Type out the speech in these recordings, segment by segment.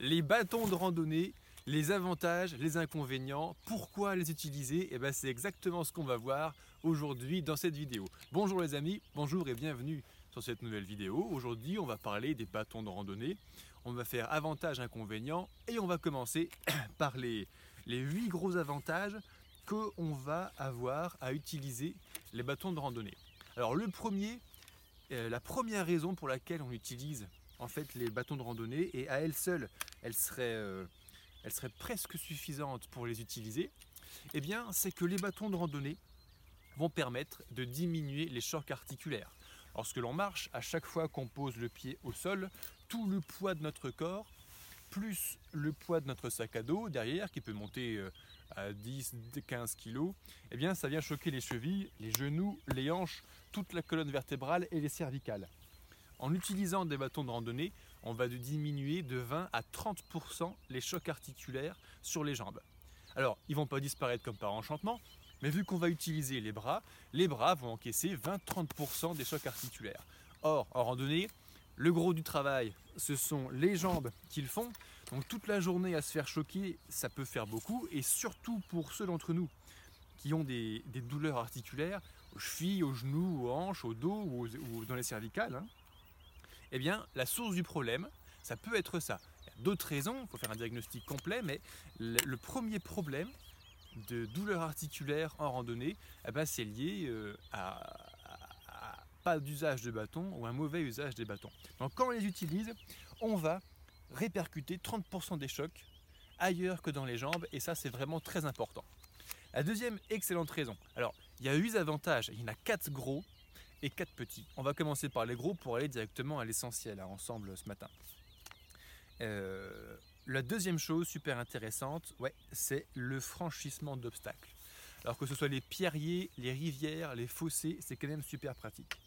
les bâtons de randonnée, les avantages, les inconvénients, pourquoi les utiliser, et eh ben c'est exactement ce qu'on va voir aujourd'hui dans cette vidéo. Bonjour les amis, bonjour et bienvenue sur cette nouvelle vidéo. Aujourd'hui on va parler des bâtons de randonnée, on va faire avantages, inconvénients et on va commencer par les, les 8 gros avantages qu'on va avoir à utiliser les bâtons de randonnée. Alors le premier, euh, la première raison pour laquelle on utilise en fait les bâtons de randonnée et à elle seule, elle serait, euh, presque suffisante pour les utiliser, eh bien c'est que les bâtons de randonnée vont permettre de diminuer les chocs articulaires. Lorsque l'on marche, à chaque fois qu'on pose le pied au sol, tout le poids de notre corps, plus le poids de notre sac à dos derrière, qui peut monter euh, à 10, 15 kg, eh bien ça vient choquer les chevilles, les genoux, les hanches, toute la colonne vertébrale et les cervicales. En utilisant des bâtons de randonnée, on va diminuer de 20 à 30% les chocs articulaires sur les jambes. Alors, ils vont pas disparaître comme par enchantement, mais vu qu'on va utiliser les bras, les bras vont encaisser 20-30% des chocs articulaires. Or, en randonnée, le gros du travail, ce sont les jambes qu'ils font. Donc toute la journée à se faire choquer, ça peut faire beaucoup. Et surtout pour ceux d'entre nous qui ont des, douleurs articulaires, aux chevilles, aux genoux, aux hanches, au dos ou, dans les cervicales, hein, eh bien, la source du problème, ça peut être ça. Il y a d'autres raisons, il faut faire un diagnostic complet, mais le, premier problème de douleur articulaire en randonnée, eh ben, c'est lié euh, à, pas d'usage de bâton ou un mauvais usage des bâtons. Donc quand on les utilise, on va répercuter 30% des chocs ailleurs que dans les jambes et ça c'est vraiment très important. La deuxième excellente raison, alors il y a 8 avantages, il y en a 4 gros et 4 petits. On va commencer par les gros pour aller directement à l'essentiel hein, ensemble ce matin. Euh, la deuxième chose super intéressante, ouais, c'est le franchissement d'obstacles. Alors que ce soit les pierriers, les rivières, les fossés, c'est quand même super pratique.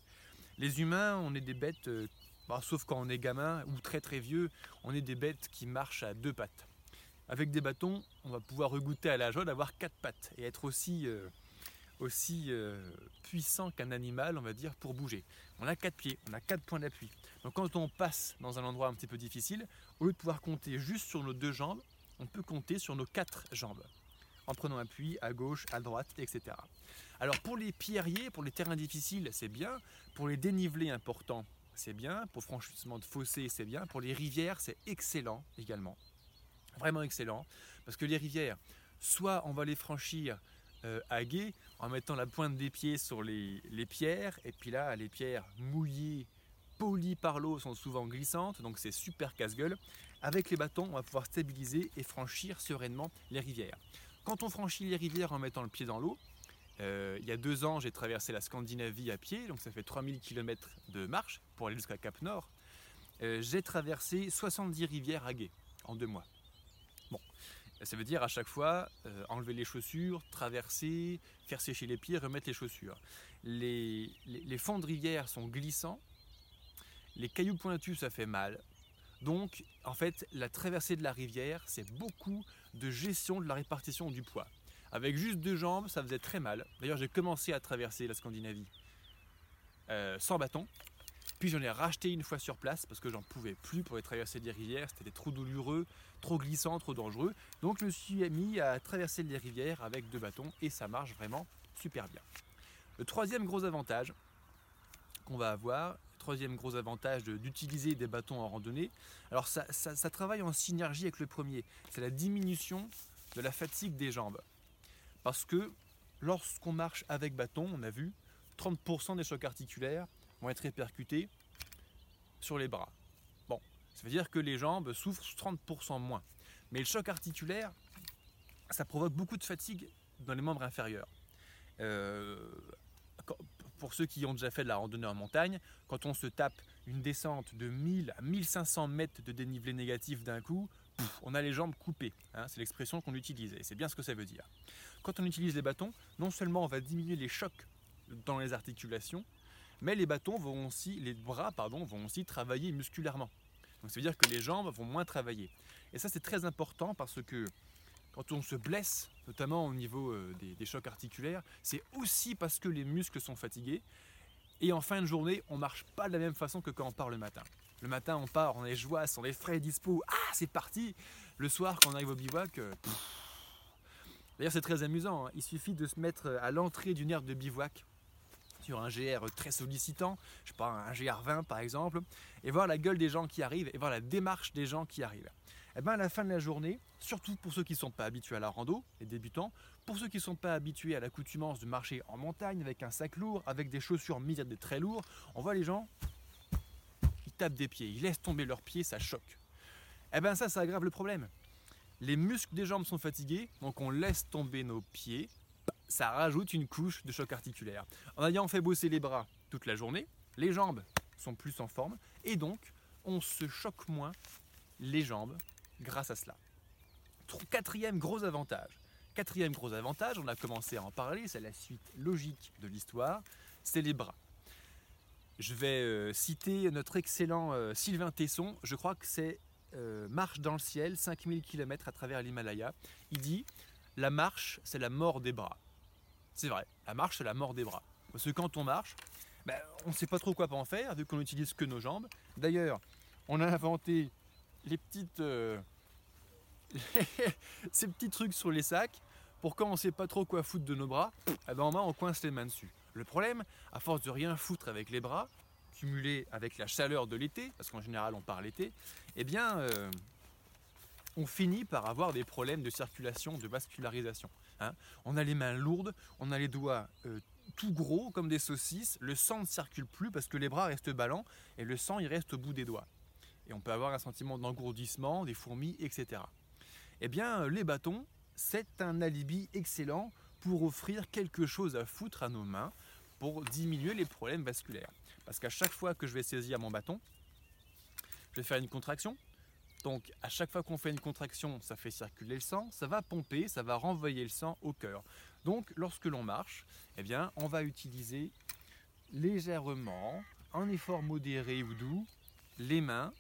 Les humains, on est des bêtes, euh, bah, sauf quand on est gamin ou très très vieux, on est des bêtes qui marchent à deux pattes. Avec des bâtons, on va pouvoir regoûter à la joie d'avoir quatre pattes et être aussi, euh, aussi euh, puissant qu'un animal, on va dire, pour bouger. On a quatre pieds, on a quatre points d'appui. Donc quand on passe dans un endroit un petit peu difficile, au lieu de pouvoir compter juste sur nos deux jambes, on peut compter sur nos quatre jambes en prenant appui à gauche, à droite, etc. Alors pour les pierriers, pour les terrains difficiles, c'est bien. Pour les dénivelés importants, c'est bien. Pour franchissement de fossés, c'est bien. Pour les rivières, c'est excellent également. Vraiment excellent. Parce que les rivières, soit on va les franchir euh, à guet en mettant la pointe des pieds sur les, les pierres. Et puis là, les pierres mouillées, polies par l'eau, sont souvent glissantes. Donc c'est super casse-gueule. Avec les bâtons, on va pouvoir stabiliser et franchir sereinement les rivières. Quand on franchit les rivières en mettant le pied dans l'eau, euh, il y a deux ans, j'ai traversé la Scandinavie à pied, donc ça fait 3000 km de marche pour aller jusqu'à Cap Nord. Euh, j'ai traversé 70 rivières à gué en deux mois. Bon, ça veut dire à chaque fois euh, enlever les chaussures, traverser, faire sécher les pieds, remettre les chaussures. Les, les de rivière sont glissants, les cailloux pointus, ça fait mal. Donc, en fait, la traversée de la rivière, c'est beaucoup de gestion de la répartition du poids. Avec juste deux jambes, ça faisait très mal. D'ailleurs, j'ai commencé à traverser la Scandinavie euh, sans bâton. Puis j'en ai racheté une fois sur place parce que j'en pouvais plus pour les traverser des rivières. C'était trop douloureux, trop glissant, trop dangereux. Donc je me suis mis à traverser les rivières avec deux bâtons et ça marche vraiment super bien. Le troisième gros avantage qu'on va avoir, troisième gros avantage d'utiliser des bâtons en randonnée. Alors ça, travaille en synergie avec le premier, c'est la diminution de la fatigue des jambes. Parce que lorsqu'on marche avec bâton, on a vu, 30% des chocs articulaires vont être répercutés sur les bras. Bon, ça veut dire que les jambes souffrent 30% moins. Mais le choc articulaire, ça provoque beaucoup de fatigue dans les membres inférieurs. Euh, pour ceux qui ont déjà fait de la randonnée en montagne, quand on se tape une descente de 1000 à 1500 mètres de dénivelé négatif d'un coup, on a les jambes coupées. Hein, c'est l'expression qu'on utilise et c'est bien ce que ça veut dire. Quand on utilise les bâtons, non seulement on va diminuer les chocs dans les articulations, mais les bâtons vont aussi, les bras pardon, vont aussi travailler musculairement. Donc ça veut dire que les jambes vont moins travailler. Et ça c'est très important parce que quand on se blesse, notamment au niveau euh, des, chocs articulaires, c'est aussi parce que les muscles sont fatigués. Et en fin de journée, on marche pas de la même façon que quand on part le matin. Le matin, on part, on est joie, on est frais, dispo. Ah, c'est parti Le soir, quand on arrive au bivouac, euh, d'ailleurs c'est très amusant, hein. il suffit de se mettre à l'entrée d'une aire de bivouac sur un GR très sollicitant, je sais pas, un GR20 par exemple, et voir la gueule des gens qui arrivent et voir la démarche des gens qui arrivent. Et eh bien à la fin de la journée, surtout pour ceux qui ne sont pas habitués à la rando, les débutants, pour ceux qui ne sont pas habitués à l'accoutumance de marcher en montagne avec un sac lourd, avec des chaussures mises à des très lourds, on voit les gens, ils tapent des pieds, ils laissent tomber leurs pieds, ça choque. Et eh bien ça, ça aggrave le problème. Les muscles des jambes sont fatigués, donc on laisse tomber nos pieds, ça rajoute une couche de choc articulaire. En ayant fait bosser les bras toute la journée, les jambes sont plus en forme et donc on se choque moins les jambes grâce à cela. Quatrième gros avantage. Quatrième gros avantage, on a commencé à en parler, c'est la suite logique de l'histoire, c'est les bras. Je vais euh, citer notre excellent euh, Sylvain Tesson, je crois que c'est euh, Marche dans le ciel, 5000 km à travers l'Himalaya. Il dit La marche, c'est la mort des bras. C'est vrai, la marche, c'est la mort des bras. Parce que quand on marche, ben, on ne sait pas trop quoi en faire, vu qu'on n'utilise que nos jambes. D'ailleurs, on a inventé les petites, euh, ces petits trucs sur les sacs pour quand on ne sait pas trop quoi foutre de nos bras, eh ben, on coince les mains dessus. Le problème, à force de rien foutre avec les bras, cumulé avec la chaleur de l'été, parce qu'en général on part l'été, eh bien, euh, on finit par avoir des problèmes de circulation, de vascularisation. Hein. on a les mains lourdes, on a les doigts euh, tout gros comme des saucisses, le sang ne circule plus parce que les bras restent ballants et le sang il reste au bout des doigts. Et on peut avoir un sentiment d'engourdissement, des fourmis, etc. Eh bien, les bâtons, c'est un alibi excellent pour offrir quelque chose à foutre à nos mains pour diminuer les problèmes vasculaires. Parce qu'à chaque fois que je vais saisir mon bâton, je vais faire une contraction, donc à chaque fois qu'on fait une contraction, ça fait circuler le sang, ça va pomper, ça va renvoyer le sang au cœur. Donc lorsque l'on marche, eh bien, on va utiliser légèrement, en effort modéré ou doux, les mains,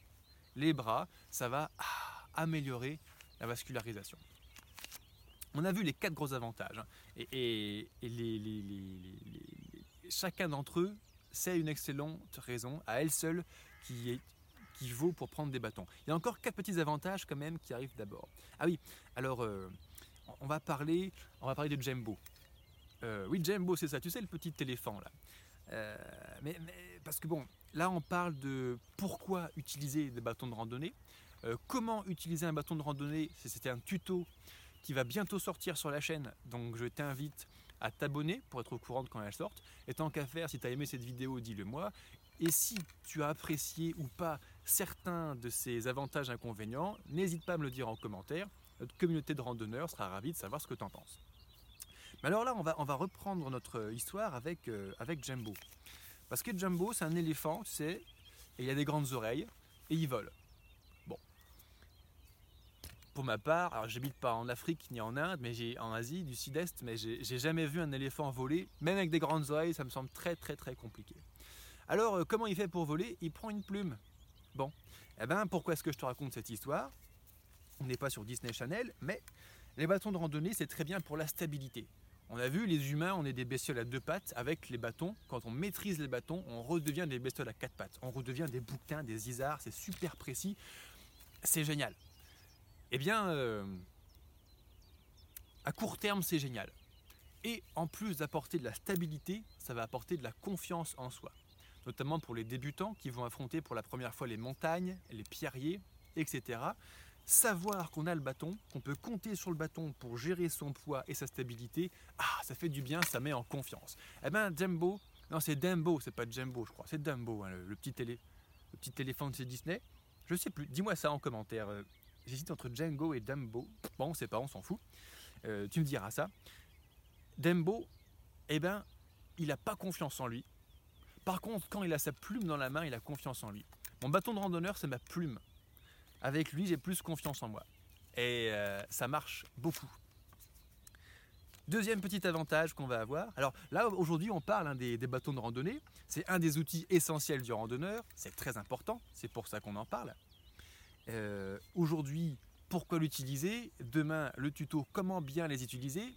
les bras, ça va ah, améliorer la vascularisation. On a vu les quatre gros avantages hein. et, chacun d'entre eux, c'est une excellente raison à elle seule qui est qui vaut pour prendre des bâtons. Il y a encore quatre petits avantages quand même qui arrivent d'abord. Ah oui, alors euh, on va parler, on va parler de Jumbo. Euh, oui, Jumbo, c'est ça. Tu sais le petit éléphant là. Euh, mais, parce que bon, là on parle de pourquoi utiliser des bâtons de randonnée, comment utiliser un bâton de randonnée. C'était un tuto qui va bientôt sortir sur la chaîne, donc je t'invite à t'abonner pour être au courant de quand elle sorte. Et tant qu'à faire, si tu as aimé cette vidéo, dis-le moi. Et si tu as apprécié ou pas certains de ces avantages inconvénients, n'hésite pas à me le dire en commentaire. Notre communauté de randonneurs sera ravie de savoir ce que tu en penses. Mais alors là, on va, reprendre notre histoire avec, euh, avec Jumbo. Parce que Jumbo, c'est un éléphant, tu et il a des grandes oreilles, et il vole. Bon. Pour ma part, alors j'habite pas en Afrique ni en Inde, mais j'ai en Asie du Sud-Est, mais j'ai jamais vu un éléphant voler, même avec des grandes oreilles, ça me semble très très très compliqué. Alors, euh, comment il fait pour voler? Il prend une plume. Bon, eh ben, pourquoi est-ce que je te raconte cette histoire? On n'est pas sur Disney Channel, mais les bâtons de randonnée, c'est très bien pour la stabilité. On a vu, les humains, on est des bestioles à deux pattes. Avec les bâtons, quand on maîtrise les bâtons, on redevient des bestioles à quatre pattes. On redevient des bouquins, des isards, c'est super précis. C'est génial. Eh bien, euh, à court terme, c'est génial. Et en plus d'apporter de la stabilité, ça va apporter de la confiance en soi notamment pour les débutants qui vont affronter pour la première fois les montagnes, les pierriers, etc. Savoir qu'on a le bâton, qu'on peut compter sur le bâton pour gérer son poids et sa stabilité, ah, ça fait du bien, ça met en confiance. Eh bien, Jumbo, non, c'est Dumbo, c'est pas Jumbo, je crois, c'est Dumbo, hein, le, petit le petit éléphant de chez Disney. Je sais plus, dis-moi ça en commentaire. Euh, j'hésite entre Django et Dumbo. Bon, on sait pas, on s'en fout. Euh, tu me diras ça. Dumbo, eh ben, il n'a pas confiance en lui. Par contre, quand il a sa plume dans la main, il a confiance en lui. Mon bâton de randonneur, c'est ma plume. Avec lui, j'ai plus confiance en moi. Et euh, ça marche beaucoup. Deuxième petit avantage qu'on va avoir. Alors là, aujourd'hui, on parle hein, des, bâtons de randonnée. C'est un des outils essentiels du randonneur. C'est très important. C'est pour ça qu'on en parle. Euh, aujourd'hui, pourquoi l'utiliser? Demain, le tuto comment bien les utiliser?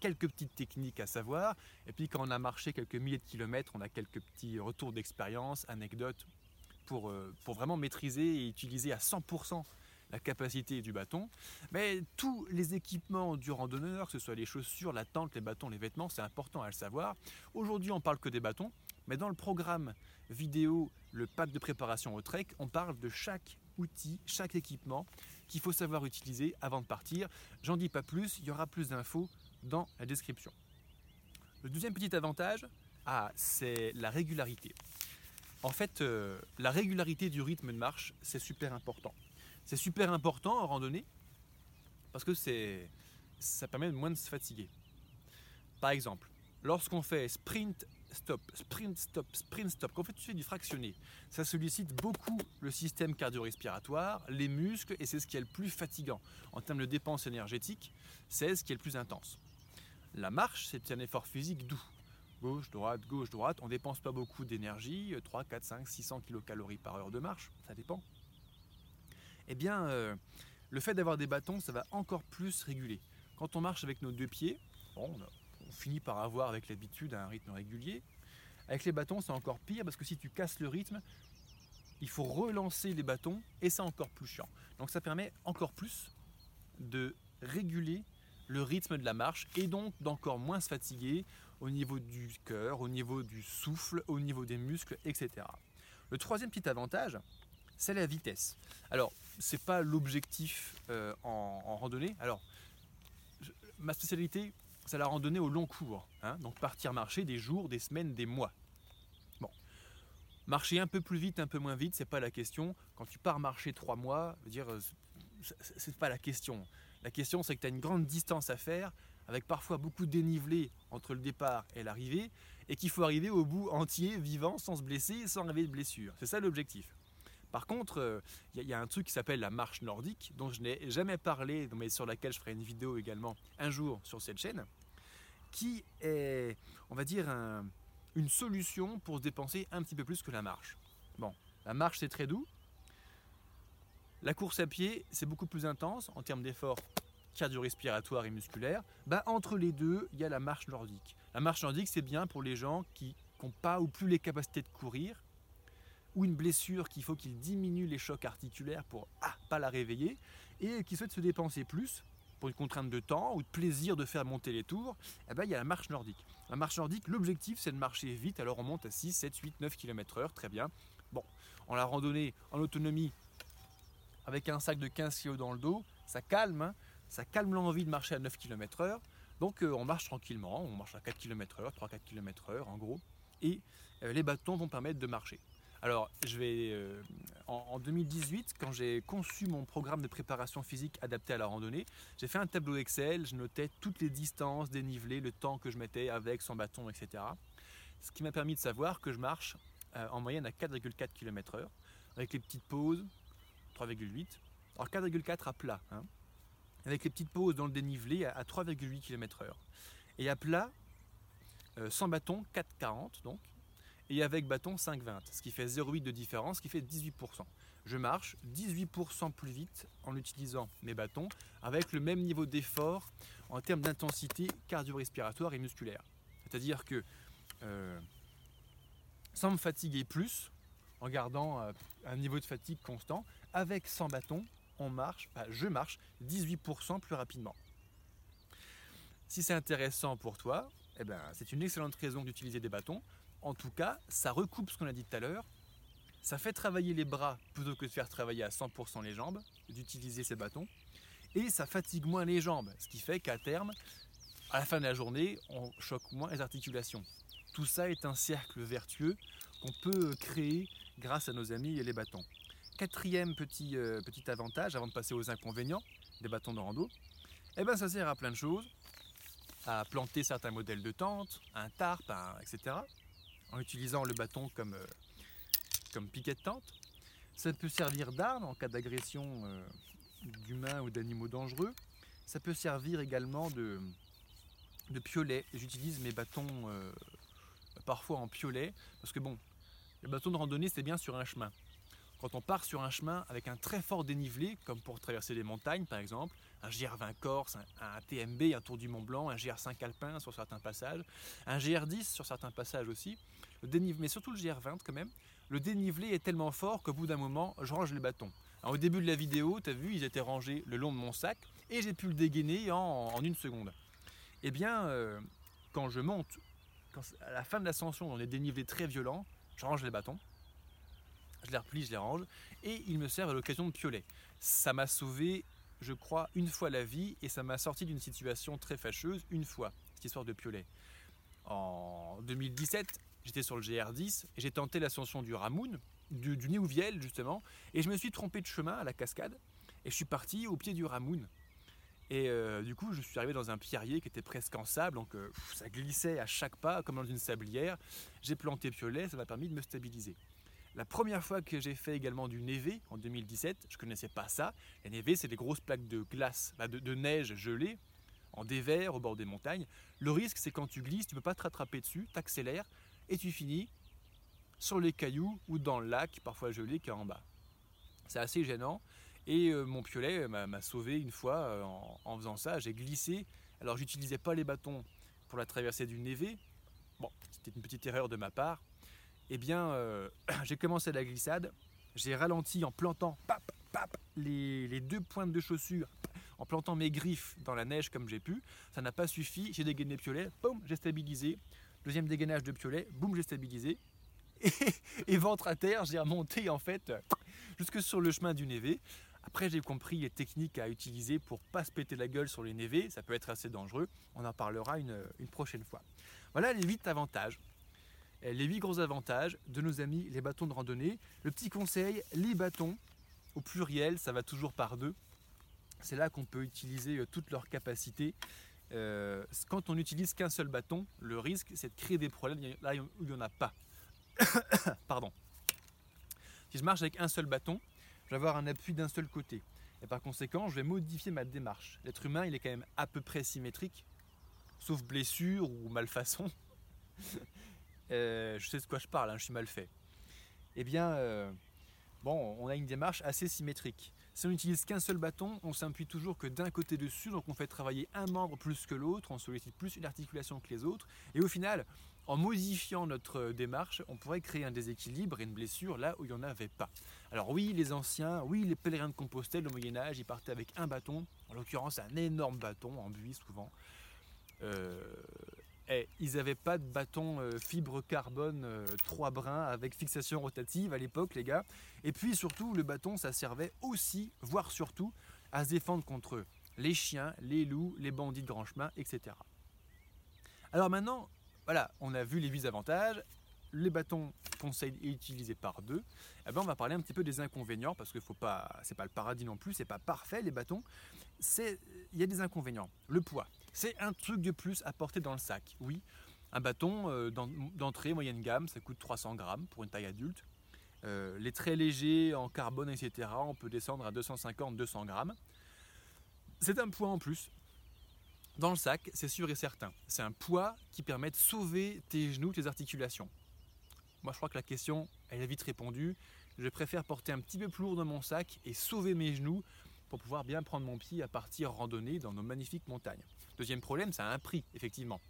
Quelques petites techniques à savoir. Et puis quand on a marché quelques milliers de kilomètres, on a quelques petits retours d'expérience, anecdotes pour, euh, pour vraiment maîtriser et utiliser à 100% la capacité du bâton. Mais tous les équipements du randonneur, que ce soit les chaussures, la tente, les bâtons, les vêtements, c'est important à le savoir. Aujourd'hui, on parle que des bâtons, mais dans le programme vidéo, le pack de préparation au trek, on parle de chaque outil, chaque équipement qu'il faut savoir utiliser avant de partir. J'en dis pas plus, il y aura plus d'infos dans la description. Le deuxième petit avantage, ah, c'est la régularité. En fait, euh, la régularité du rythme de marche, c'est super important. C'est super important en randonnée parce que ça permet de moins de se fatiguer. Par exemple, lorsqu'on fait sprint stop, sprint stop, sprint stop, qu'en fait fais du fractionné, ça sollicite beaucoup le système cardio-respiratoire, les muscles et c'est ce qui est le plus fatigant. En termes de dépenses énergétiques, c'est ce qui est le plus intense. La marche, c'est un effort physique doux. Gauche, droite, gauche, droite. On ne dépense pas beaucoup d'énergie, 3, 4, 5, 600 kcal par heure de marche, ça dépend eh bien, euh, le fait d'avoir des bâtons, ça va encore plus réguler. Quand on marche avec nos deux pieds, on, finit par avoir avec l'habitude un rythme régulier. Avec les bâtons, c'est encore pire parce que si tu casses le rythme, il faut relancer les bâtons et c'est encore plus chiant. Donc ça permet encore plus de réguler le rythme de la marche et donc d'encore moins se fatiguer au niveau du cœur, au niveau du souffle, au niveau des muscles, etc. Le troisième petit avantage, c'est la vitesse. Alors, c'est pas l'objectif euh, en, randonnée. Alors, ma spécialité, c'est la randonnée au long cours. Hein. donc partir marcher des jours, des semaines, des mois. Bon, marcher un peu plus vite, un peu moins vite, c'est pas la question. Quand tu pars marcher trois mois, dire, euh, c'est pas la question. La question, c'est que tu as une grande distance à faire, avec parfois beaucoup de dénivelé entre le départ et l'arrivée, et qu'il faut arriver au bout entier, vivant, sans se blesser, sans arriver de blessure. C'est ça l'objectif. Par contre, il euh, y, a un truc qui s'appelle la marche nordique, dont je n'ai jamais parlé, mais sur laquelle je ferai une vidéo également un jour sur cette chaîne, qui est, on va dire, une solution pour se dépenser un petit peu plus que la marche. Bon, la marche c'est très doux. La course à pied, c'est beaucoup plus intense en termes d'efforts cardio-respiratoires et musculaires. Bah, entre les deux, il y a la marche nordique. La marche nordique, c'est bien pour les gens qui n'ont pas ou plus les capacités de courir, ou une blessure qu'il faut qu'il diminue les chocs articulaires pour ah, pas la réveiller, et qui souhaite se dépenser plus pour une contrainte de temps ou de plaisir de faire monter les tours, eh ben, il y a la marche nordique. La marche nordique, l'objectif c'est de marcher vite, alors on monte à 6, 7, 8, 9 km heure, très bien. Bon, en la randonnée, en autonomie, avec un sac de 15 kg dans le dos, ça calme, hein. ça calme l'envie de marcher à 9 km heure. Donc euh, on marche tranquillement, on marche à 4 km heure, 3-4 km heure en gros, et euh, les bâtons vont permettre de marcher. Alors, je vais euh, en, 2018, quand j'ai conçu mon programme de préparation physique adapté à la randonnée, j'ai fait un tableau Excel, je notais toutes les distances dénivelées, le temps que je mettais avec, son bâton, etc. Ce qui m'a permis de savoir que je marche en moyenne à 4,4 km/h, avec les petites pauses, 3,8. Alors 4,4 à plat, hein, avec les petites pauses dans le dénivelé à, 3,8 km/h. Et à plat, euh, sans bâton, 4,40 donc et avec bâton 5,20, ce qui fait 0,8 de différence, ce qui fait 18%. Je marche 18% plus vite en utilisant mes bâtons avec le même niveau d'effort en termes d'intensité cardio-respiratoire et musculaire. C'est-à-dire que euh, sans me fatiguer plus, en gardant euh, un niveau de fatigue constant, avec 100 bâtons, on marche, je marche 18% plus rapidement. Si c'est intéressant pour toi, eh ben, c'est une excellente raison d'utiliser des bâtons. En tout cas, ça recoupe ce qu'on a dit tout à l'heure. Ça fait travailler les bras plutôt que de faire travailler à 100% les jambes, d'utiliser ces bâtons. Et ça fatigue moins les jambes, ce qui fait qu'à terme, à la fin de la journée, on choque moins les articulations. Tout ça est un cercle vertueux qu'on peut créer grâce à nos amis et les bâtons. Quatrième petit, euh, petit avantage, avant de passer aux inconvénients des bâtons de rando, eh ben ça sert à plein de choses. À planter certains modèles de tentes, un tarp, etc en utilisant le bâton comme, euh, comme piquet de tente. Ça peut servir d'arme en cas d'agression euh, d'humains ou d'animaux dangereux. Ça peut servir également de, piolet. J'utilise mes bâtons parfois en piolet parce que bon, le bâton de randonnée c'est bien sur un chemin. Quand on part sur un chemin avec un très fort dénivelé, comme pour traverser les montagnes par exemple, un GR20 Corse, un, TMB, un Tour du Mont Blanc, un GR5 Alpin sur certains passages, un GR10 sur certains passages aussi, le mais surtout le GR20 quand même, le dénivelé est tellement fort qu'au bout d'un moment, je range les bâtons. au début de la vidéo, tu as vu, ils étaient rangés le long de mon sac et j'ai pu le dégainer en, une seconde. Eh bien, euh, quand je monte, à la fin de l'ascension, dans des dénivelés très violents, je range les bâtons, je les replie, je les range, et ils me servent à l'occasion de piolet. Ça m'a sauvé, je crois, une fois la vie, et ça m'a sorti d'une situation très fâcheuse une fois, cette histoire de piolet. En 2017, j'étais sur le GR10 et j'ai tenté l'ascension du Ramoun, du, du Néouviel justement, et je me suis trompé de chemin à la cascade, et je suis parti au pied du Ramoun. Et euh, du coup, je suis arrivé dans un pierrier qui était presque en sable, donc euh, ça glissait à chaque pas comme dans une sablière. J'ai planté piolet, ça m'a permis de me stabiliser. La première fois que j'ai fait également du névé en 2017, je ne connaissais pas ça. Les névés, c'est des grosses plaques de glace, bah, de, neige gelée, en dévers au bord des montagnes. Le risque, c'est quand tu glisses, tu ne peux pas te rattraper dessus, tu accélères et tu finis sur les cailloux ou dans le lac, parfois gelé, qui est en bas. C'est assez gênant. Et euh, mon piolet m'a sauvé une fois euh, en, faisant ça. J'ai glissé. Alors j'utilisais pas les bâtons pour la traversée du névé. Bon, c'était une petite erreur de ma part. Eh bien, euh, j'ai commencé la glissade. J'ai ralenti en plantant pap, pap, les, deux pointes de chaussures, en plantant mes griffes dans la neige comme j'ai pu. Ça n'a pas suffi. J'ai dégainé le piolet. Boum, j'ai stabilisé. Deuxième dégainage de piolet. Boum, j'ai stabilisé. Et, ventre à terre, j'ai remonté en fait jusque sur le chemin du névé. Après, j'ai compris les techniques à utiliser pour pas se péter la gueule sur les névés. Ça peut être assez dangereux. On en parlera une, prochaine fois. Voilà les 8 avantages. Les 8 gros avantages de nos amis les bâtons de randonnée. Le petit conseil, les bâtons, au pluriel, ça va toujours par deux. C'est là qu'on peut utiliser euh, toutes leurs capacités. Euh, quand on n'utilise qu'un seul bâton, le risque c'est de créer des problèmes là où il n'y en a pas. Pardon. Si je marche avec un seul bâton, je vais avoir un appui d'un seul côté. Et par conséquent, je vais modifier ma démarche. L'être humain, il est quand même à peu près symétrique, sauf blessure ou malfaçon. Euh, je sais de quoi je parle, hein, je suis mal fait. Eh bien, euh, bon, on a une démarche assez symétrique. Si on n'utilise qu'un seul bâton, on s'appuie toujours que d'un côté dessus, donc on fait travailler un membre plus que l'autre, on sollicite plus une articulation que les autres, et au final, en modifiant notre démarche, on pourrait créer un déséquilibre et une blessure là où il n'y en avait pas. Alors oui, les anciens, oui, les pèlerins de Compostelle au Moyen Âge, ils partaient avec un bâton, en l'occurrence un énorme bâton en buis souvent. Euh, et ils n'avaient pas de bâton euh, fibre carbone euh, trois brins avec fixation rotative à l'époque, les gars. Et puis surtout, le bâton, ça servait aussi, voire surtout, à se défendre contre les chiens, les loups, les bandits de grand chemin, etc. Alors maintenant, voilà, on a vu les huit avantages, les bâtons conseillent et utilisés par deux. Eh ben, on va parler un petit peu des inconvénients parce que faut pas, c'est pas le paradis non plus, c'est pas parfait les bâtons. C'est, il y a des inconvénients. Le poids, c'est un truc de plus à porter dans le sac. Oui, un bâton euh, d'entrée moyenne gamme, ça coûte 300 grammes pour une taille adulte. Euh, les très légers en carbone, etc., on peut descendre à 250-200 grammes. C'est un poids en plus dans le sac, c'est sûr et certain. C'est un poids qui permet de sauver tes genoux, tes articulations. Moi, je crois que la question, elle est vite répondue. Je préfère porter un petit peu plus lourd dans mon sac et sauver mes genoux pour pouvoir bien prendre mon pied à partir randonner dans nos magnifiques montagnes. Deuxième problème, ça a un prix, effectivement.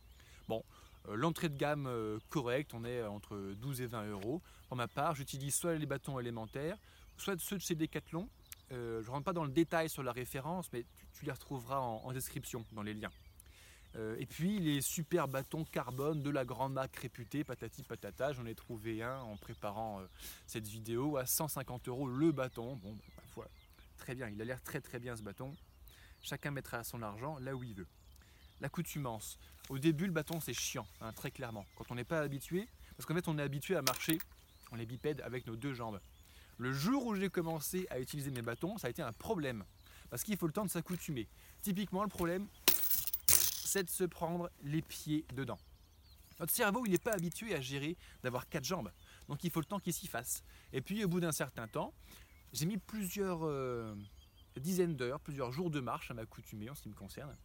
Bon, euh, l'entrée de gamme euh, correcte, on est entre 12 et 20 euros. Pour ma part, j'utilise soit les bâtons élémentaires, soit ceux de chez Decathlon, euh, je ne rentre pas dans le détail sur la référence, mais tu, les retrouveras en, description dans les liens. Et puis les super bâtons carbone de la grande marque réputée, patati patata, j'en ai trouvé un en préparant cette vidéo à 150 euros le bâton. Bon, très bien, il a l'air très très bien ce bâton. Chacun mettra son argent là où il veut. L'accoutumance. Au début, le bâton c'est chiant, hein, très clairement. Quand on n'est pas habitué, parce qu'en fait on est habitué à marcher, on est bipède avec nos deux jambes. Le jour où j'ai commencé à utiliser mes bâtons, ça a été un problème. Parce qu'il faut le temps de s'accoutumer. Typiquement, le problème, c'est de se prendre les pieds dedans. Notre cerveau, il n'est pas habitué à gérer d'avoir quatre jambes. Donc il faut le temps qu'il s'y fasse. Et puis au bout d'un certain temps, j'ai mis plusieurs euh, dizaines d'heures, plusieurs jours de marche à m'accoutumer en ce qui me concerne.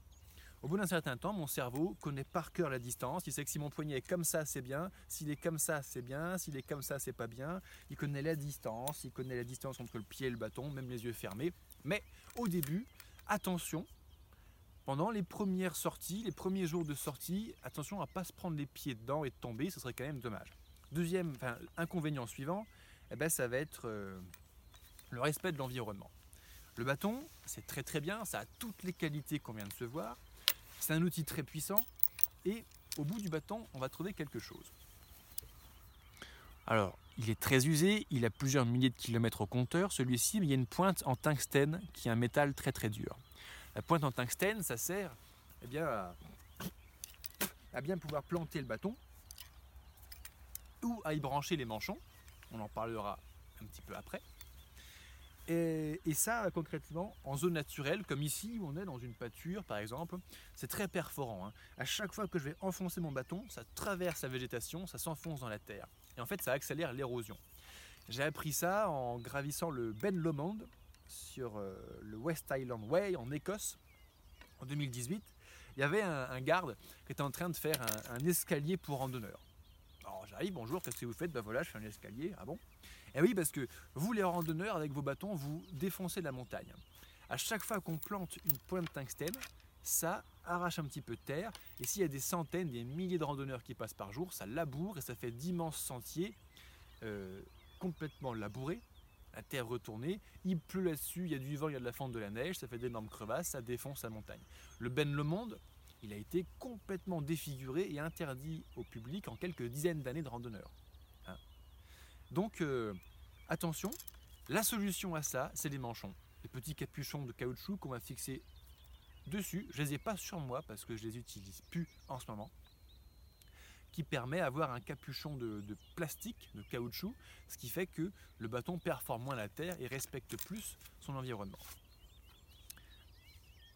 Au bout d'un certain temps, mon cerveau connaît par cœur la distance. Il sait que si mon poignet est comme ça, c'est bien. S'il est comme ça, c'est bien. S'il est comme ça, c'est pas bien. Il connaît la distance. Il connaît la distance entre le pied et le bâton, même les yeux fermés. Mais au début, attention. Pendant les premières sorties, les premiers jours de sortie, attention à ne pas se prendre les pieds dedans et tomber, ce serait quand même dommage. Deuxième inconvénient suivant, eh ben, ça va être euh, le respect de l'environnement. Le bâton, c'est très très bien, ça a toutes les qualités qu'on vient de se voir. C'est un outil très puissant et au bout du bâton, on va trouver quelque chose. Alors, il est très usé, il a plusieurs milliers de kilomètres au compteur, celui-ci, il y a une pointe en tungstène qui est un métal très très dur. La pointe en tungstène, ça sert eh bien, à, bien pouvoir planter le bâton ou à y brancher les manchons. On en parlera un petit peu après. Et, ça, concrètement, en zone naturelle, comme ici où on est dans une pâture par exemple, c'est très perforant. Hein. À chaque fois que je vais enfoncer mon bâton, ça traverse la végétation, ça s'enfonce dans la terre. Et en fait, ça accélère l'érosion. J'ai appris ça en gravissant le Ben Lomond sur euh, le West Island Way en Écosse en 2018. Il y avait un, garde qui était en train de faire un, escalier pour randonneurs. Alors j'arrive, bonjour, qu'est-ce que vous faites? Ben voilà, je fais un escalier. Ah bon? Eh oui, parce que vous, les randonneurs, avec vos bâtons, vous défoncez la montagne. À chaque fois qu'on plante une pointe de tungstène, ça arrache un petit peu de terre. Et s'il y a des centaines, des milliers de randonneurs qui passent par jour, ça laboure et ça fait d'immenses sentiers euh, complètement labourés, la terre retournée. Il pleut là-dessus, il y a du vent, il y a de la fente de la neige, ça fait d'énormes crevasses, ça défonce la montagne. Le Ben Le Monde, il a été complètement défiguré et interdit au public en quelques dizaines d'années de randonneurs. Donc euh, attention, la solution à ça, c'est les manchons. Les petits capuchons de caoutchouc qu'on va fixer dessus. Je les ai pas sur moi parce que je les utilise plus en ce moment. Qui permet d'avoir un capuchon de, plastique, de caoutchouc, ce qui fait que le bâton performe moins la terre et respecte plus son environnement.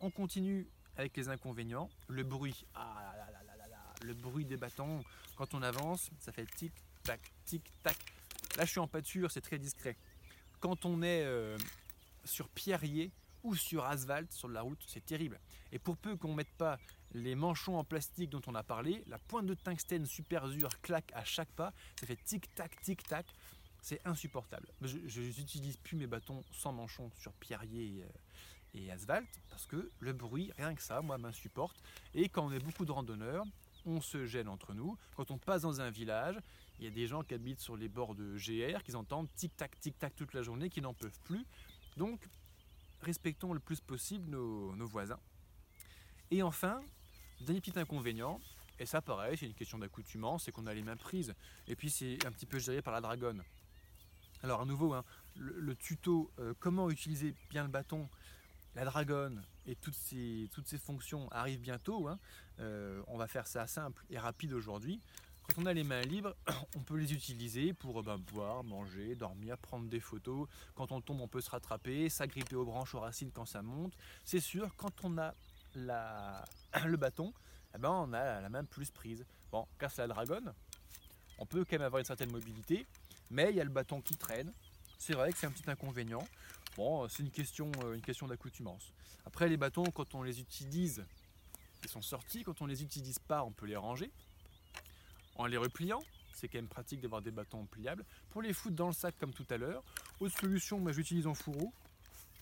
On continue avec les inconvénients. Le bruit. Ah le bruit des bâtons. Quand on avance, ça fait tic tac tic tac. Là, je suis en pâture, c'est très discret. Quand on est euh, sur pierrier, ou sur asphalte sur la route, c'est terrible. Et pour peu qu'on ne mette pas les manchons en plastique dont on a parlé, la pointe de tungstène super dure claque à chaque pas, ça fait tic-tac, tic-tac, c'est insupportable. Je n'utilise plus mes bâtons sans manchons sur pierrier et, et asphalte parce que le bruit, rien que ça, moi, m'insupporte. Et quand on est beaucoup de randonneurs, on se gêne entre nous. Quand on passe dans un village, il y a des gens qui habitent sur les bords de GR, qui entendent tic-tac, tic-tac toute la journée, qui n'en peuvent plus. Donc, respectons le plus possible nos, voisins. Et enfin, dernier petit inconvénient, et ça pareil, c'est une question d'accoutumance, c'est qu'on a les mains prises, et puis c'est un petit peu géré par la dragonne. Alors à nouveau, hein, le, tuto euh, comment utiliser bien le bâton, la dragonne et toutes ces fonctions arrivent bientôt. Hein. Euh, on va faire ça simple et rapide aujourd'hui. Quand on a les mains libres, on peut les utiliser pour ben, boire, manger, dormir, prendre des photos. Quand on tombe, on peut se rattraper, s'agripper aux branches, aux racines quand ça monte. C'est sûr, quand on a le bâton, eh ben, on a la main plus prise. Bon, casse la dragonne, on peut quand même avoir une certaine mobilité, mais il y a le bâton qui traîne. C'est vrai que c'est un petit inconvénient. Bon, c'est une question, euh, une question d'accoutumance. Après, les bâtons, quand on les utilise, ils sont sortis. Quand on les utilise pas, on peut les ranger en les repliant. C'est quand même pratique d'avoir des bâtons pliables. Pour les foutre dans le sac comme tout à l'heure. Autre solution, moi j'utilise en fourreau.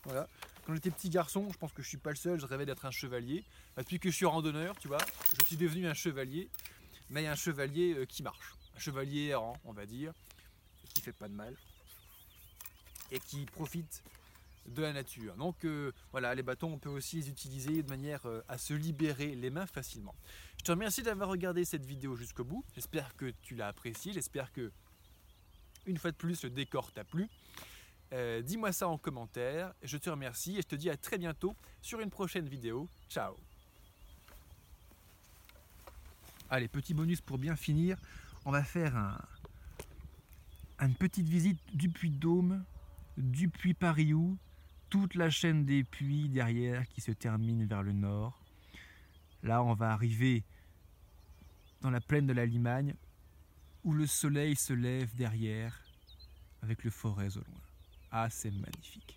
Voilà. Quand j'étais petit garçon, je pense que je suis pas le seul, je rêvais d'être un chevalier. Bah, depuis que je suis randonneur, tu vois, je suis devenu un chevalier. Mais un chevalier euh, qui marche. Un chevalier errant, on va dire, qui fait pas de mal. Et qui profite de la nature. Donc euh, voilà, les bâtons, on peut aussi les utiliser de manière euh, à se libérer les mains facilement. Je te remercie d'avoir regardé cette vidéo jusqu'au bout. J'espère que tu l'as apprécié. J'espère que, une fois de plus, le décor t'a plu. Euh, dis-moi ça en commentaire. Je te remercie et je te dis à très bientôt sur une prochaine vidéo. Ciao Allez, petit bonus pour bien finir. On va faire un, une petite visite du puits de Dôme, du puits Pariou, toute la chaîne des puits derrière qui se termine vers le nord. Là, on va arriver dans la plaine de la Limagne où le soleil se lève derrière avec le forêt au loin. Ah, c'est magnifique.